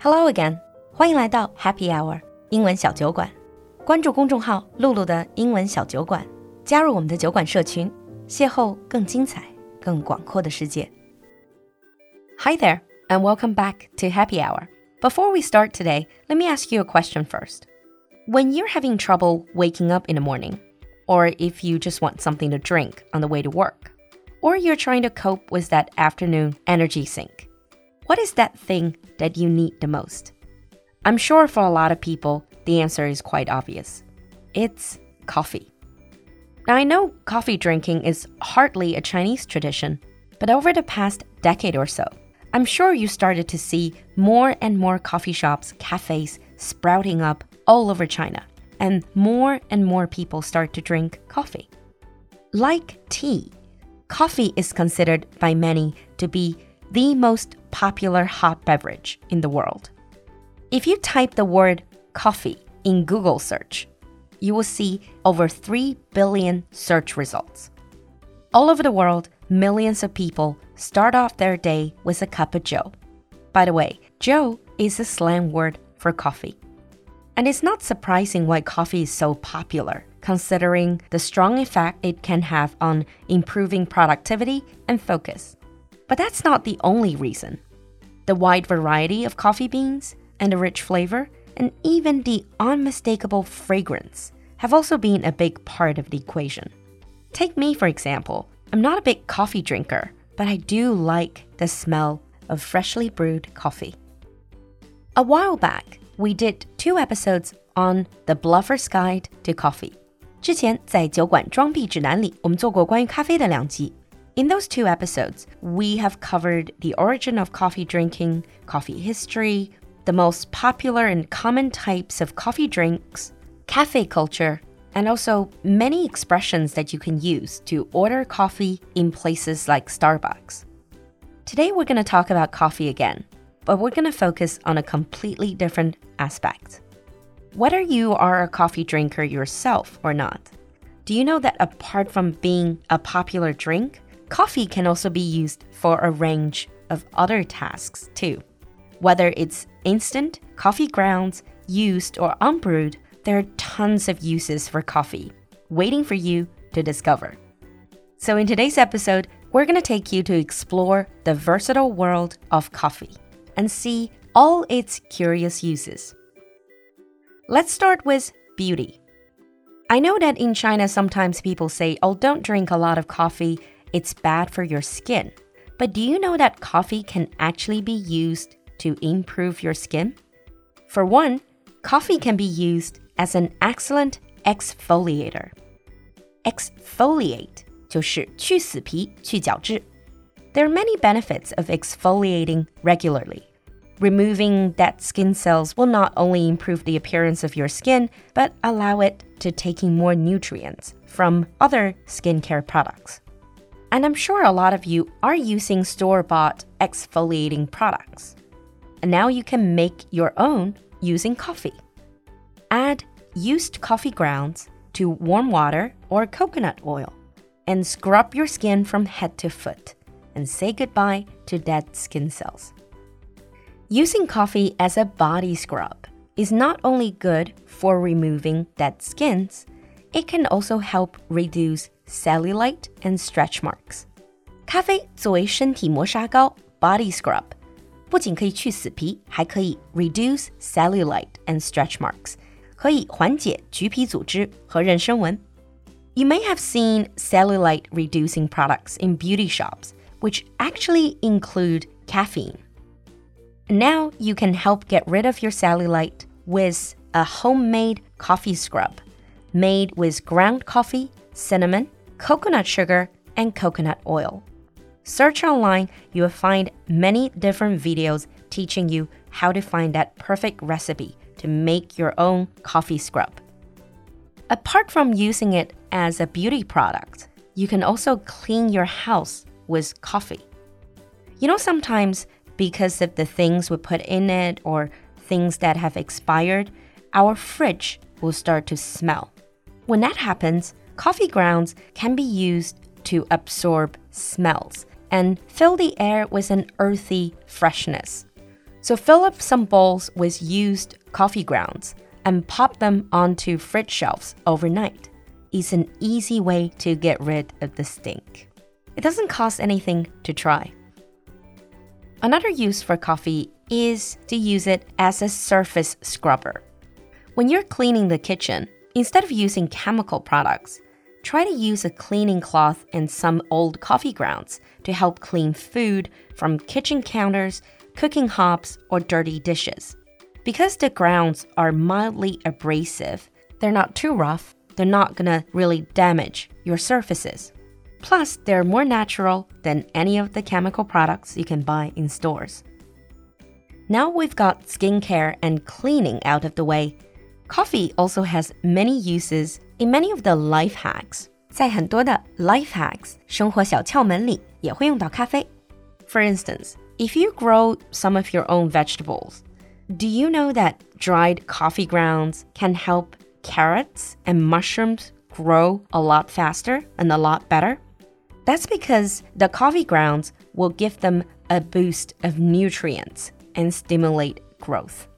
Hello again，欢迎来到 Happy Hour 英文小酒馆。关注公众号“露露的英文小酒馆”，加入我们的酒馆社群，邂逅更精彩、更广阔的世界。Hi there, and welcome back to Happy Hour. Before we start today, let me ask you a question first. When you're having trouble waking up in the morning, or if you just want something to drink on the way to work, or you're trying to cope with that afternoon energy sink, what is that thing that you need the most? I'm sure for a lot of people, the answer is quite obvious. It's coffee. Now, I know coffee drinking is hardly a Chinese tradition, but over the past decade or so, I'm sure you started to see more and more coffee shops, cafes sprouting up all over China, and more and more people start to drink coffee. Like tea, coffee is considered by many to be the most popular hot beverage in the world. If you type the word coffee in Google search, you will see over 3 billion search results. All over the world, millions of people start off their day with a cup of joe. By the way, joe is a slang word for coffee. And it's not surprising why coffee is so popular, considering the strong effect it can have on improving productivity and focus. But that's not the only reason. The wide variety of coffee beans and the rich flavor, and even the unmistakable fragrance, have also been a big part of the equation. Take me, for example. I'm not a big coffee drinker, but I do like the smell of freshly brewed coffee. A while back, we did two episodes on the Bluffer's Guide to Coffee. 之前在酒馆装逼指南里，我们做过关于咖啡的两集。 In those two episodes, we have covered the origin of coffee drinking, coffee history, the most popular and common types of coffee drinks, cafe culture, and also many expressions that you can use to order coffee in places like Starbucks. Today, we're going to talk about coffee again, but we're going to focus on a completely different aspect. Whether you are a coffee drinker yourself or not, do you know that apart from being a popular drink, Coffee can also be used for a range of other tasks too. Whether it's instant, coffee grounds, used, or unbrewed, there are tons of uses for coffee waiting for you to discover. So, in today's episode, we're going to take you to explore the versatile world of coffee and see all its curious uses. Let's start with beauty. I know that in China, sometimes people say, oh, don't drink a lot of coffee it's bad for your skin. But do you know that coffee can actually be used to improve your skin? For one, coffee can be used as an excellent exfoliator. Exfoliate 就是去死皮、去角质。There are many benefits of exfoliating regularly. Removing dead skin cells will not only improve the appearance of your skin, but allow it to take in more nutrients from other skincare products. And I'm sure a lot of you are using store bought exfoliating products. And now you can make your own using coffee. Add used coffee grounds to warm water or coconut oil and scrub your skin from head to foot and say goodbye to dead skin cells. Using coffee as a body scrub is not only good for removing dead skins, it can also help reduce cellulite and stretch marks. 咖啡作为身体磨砂膏 （body scrub），不仅可以去死皮，还可以 reduce cellulite and stretch marks，可以缓解橘皮组织和妊娠纹。You may have seen cellulite reducing products in beauty shops, which actually include caffeine. Now you can help get rid of your cellulite with a homemade coffee scrub made with ground coffee, cinnamon, coconut sugar, and coconut oil. Search online, you will find many different videos teaching you how to find that perfect recipe to make your own coffee scrub. Apart from using it as a beauty product, you can also clean your house with coffee. You know, sometimes because of the things we put in it or things that have expired, our fridge will start to smell. When that happens, coffee grounds can be used to absorb smells and fill the air with an earthy freshness. So fill up some bowls with used coffee grounds and pop them onto fridge shelves overnight. It's an easy way to get rid of the stink. It doesn't cost anything to try. Another use for coffee is to use it as a surface scrubber. When you're cleaning the kitchen, instead of using chemical products, try to use a cleaning cloth and some old coffee grounds to help clean food from kitchen counters, cooking hobs, or dirty dishes. Because the grounds are mildly abrasive, they're not too rough, they're not gonna really damage your surfaces. Plus, they're more natural than any of the chemical products you can buy in stores. Now we've got skincare and cleaning out of the way. Coffee also has many uses in many of the life hacks. 在很多的 life hacks 生活小窍门里也会用到咖啡。For instance, if you grow some of your own vegetables, do you know that dried coffee grounds can help carrots and mushrooms grow a lot faster and a lot better? That's because the coffee grounds will give them a boost of nutrients and stimulate growth.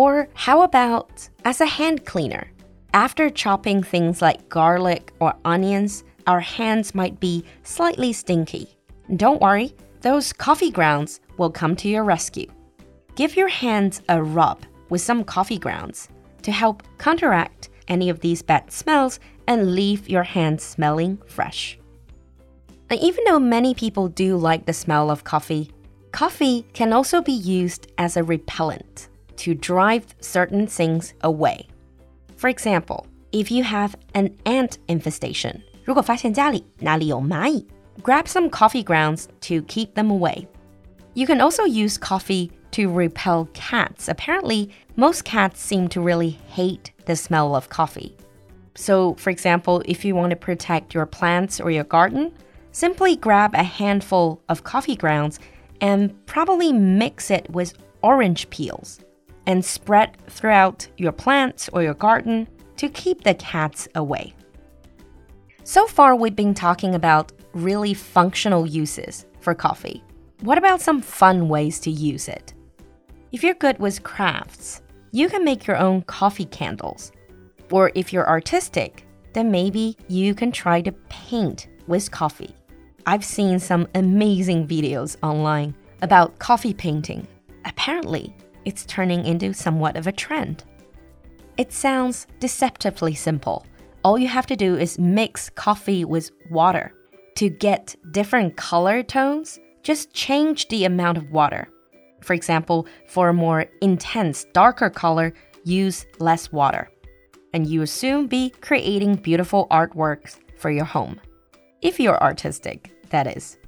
Or how about as a hand cleaner? After chopping things like garlic or onions, our hands might be slightly stinky. Don't worry, those coffee grounds will come to your rescue. Give your hands a rub with some coffee grounds to help counteract any of these bad smells and leave your hands smelling fresh. And even though many people do like the smell of coffee, coffee can also be used as a repellent to drive certain things away. For example, if you have an ant infestation, 如果发现家里哪里有蚂蚁, grab some coffee grounds to keep them away. You can also use coffee to repel cats. Apparently, most cats seem to really hate the smell of coffee. So, for example, if you want to protect your plants or your garden, simply grab a handful of coffee grounds and probably mix it with orange peels and spread throughout your plants or your garden to keep the cats away. So far, we've been talking about really functional uses for coffee. What about some fun ways to use it? If you're good with crafts, you can make your own coffee candles. Or if you're artistic, then maybe you can try to paint with coffee. I've seen some amazing videos online about coffee painting. Apparently, it's turning into somewhat of a trend. It sounds deceptively simple. All you have to do is mix coffee with water. To get different color tones, just change the amount of water. For example, for a more intense, darker color, use less water. And you will soon be creating beautiful artworks for your home. If you're artistic, that is.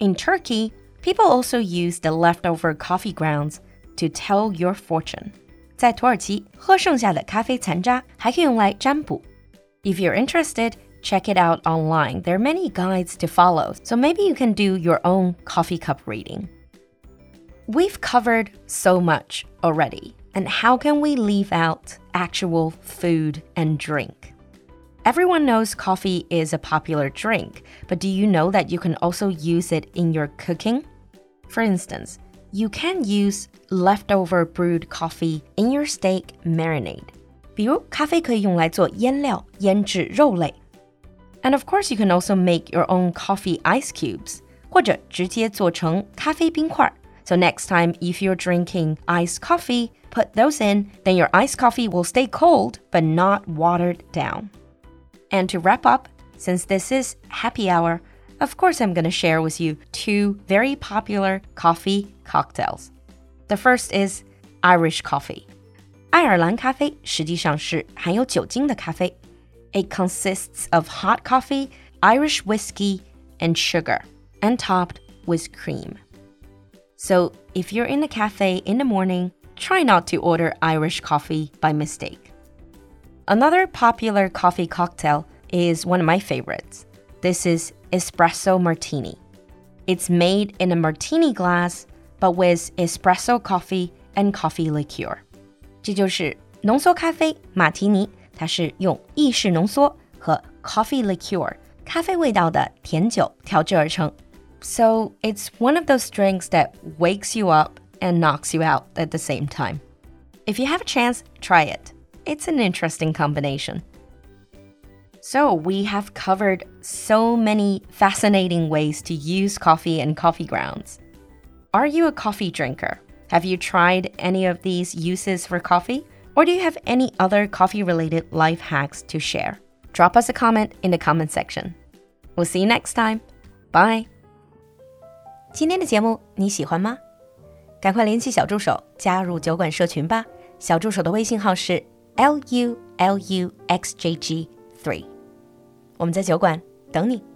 In Turkey, people also use the leftover coffee grounds to tell your fortune. 在土耳其，喝剩下的咖啡残渣还可以用来占卜。If you're interested, check it out online. There are many guides to follow, so maybe you can do your own coffee cup reading. We've covered so much already, and how can we leave out actual food and drink? Everyone knows coffee is a popular drink, but do you know that you can also use it in your cooking? For instance, you can use leftover brewed coffee in your steak marinade. 比如咖啡可以用来做腌料、腌制肉类。And of course, you can also make your own coffee ice cubes, 或者直接做成咖啡冰块。So next time, if you're drinking iced coffee, put those in, then your iced coffee will stay cold but not watered down. And to wrap up, since this is happy hour, of course, I'm going to share with you two very popular coffee cocktails. The first is Irish coffee. 爱尔兰咖啡实际上是含有酒精的咖啡。It consists of hot coffee, Irish whiskey, and sugar, and topped with cream. So if you're in a cafe in the morning, try not to order Irish coffee by mistake. Another popular coffee cocktail is one of my favorites. This is espresso martini. It's made in a martini glass, but with espresso coffee and coffee liqueur. 这就是浓缩咖啡马提尼，它是用意式浓缩和 coffee liqueur 咖啡味道的甜酒调制而成。So it's one of those drinks that wakes you up and knocks you out at the same time. If you have a chance, try it. It's an interesting combination. So, we have covered so many fascinating ways to use coffee and coffee grounds. Are you a coffee drinker? Have you tried any of these uses for coffee? Or do you have any other coffee related life hacks to share? Drop us a comment in the comment section. We'll see you next time. Bye. 今天的节目你喜欢吗？赶快联系小助手加入酒馆社群吧。小助手的微信号是 l u l u x j g three。我们在酒馆等你。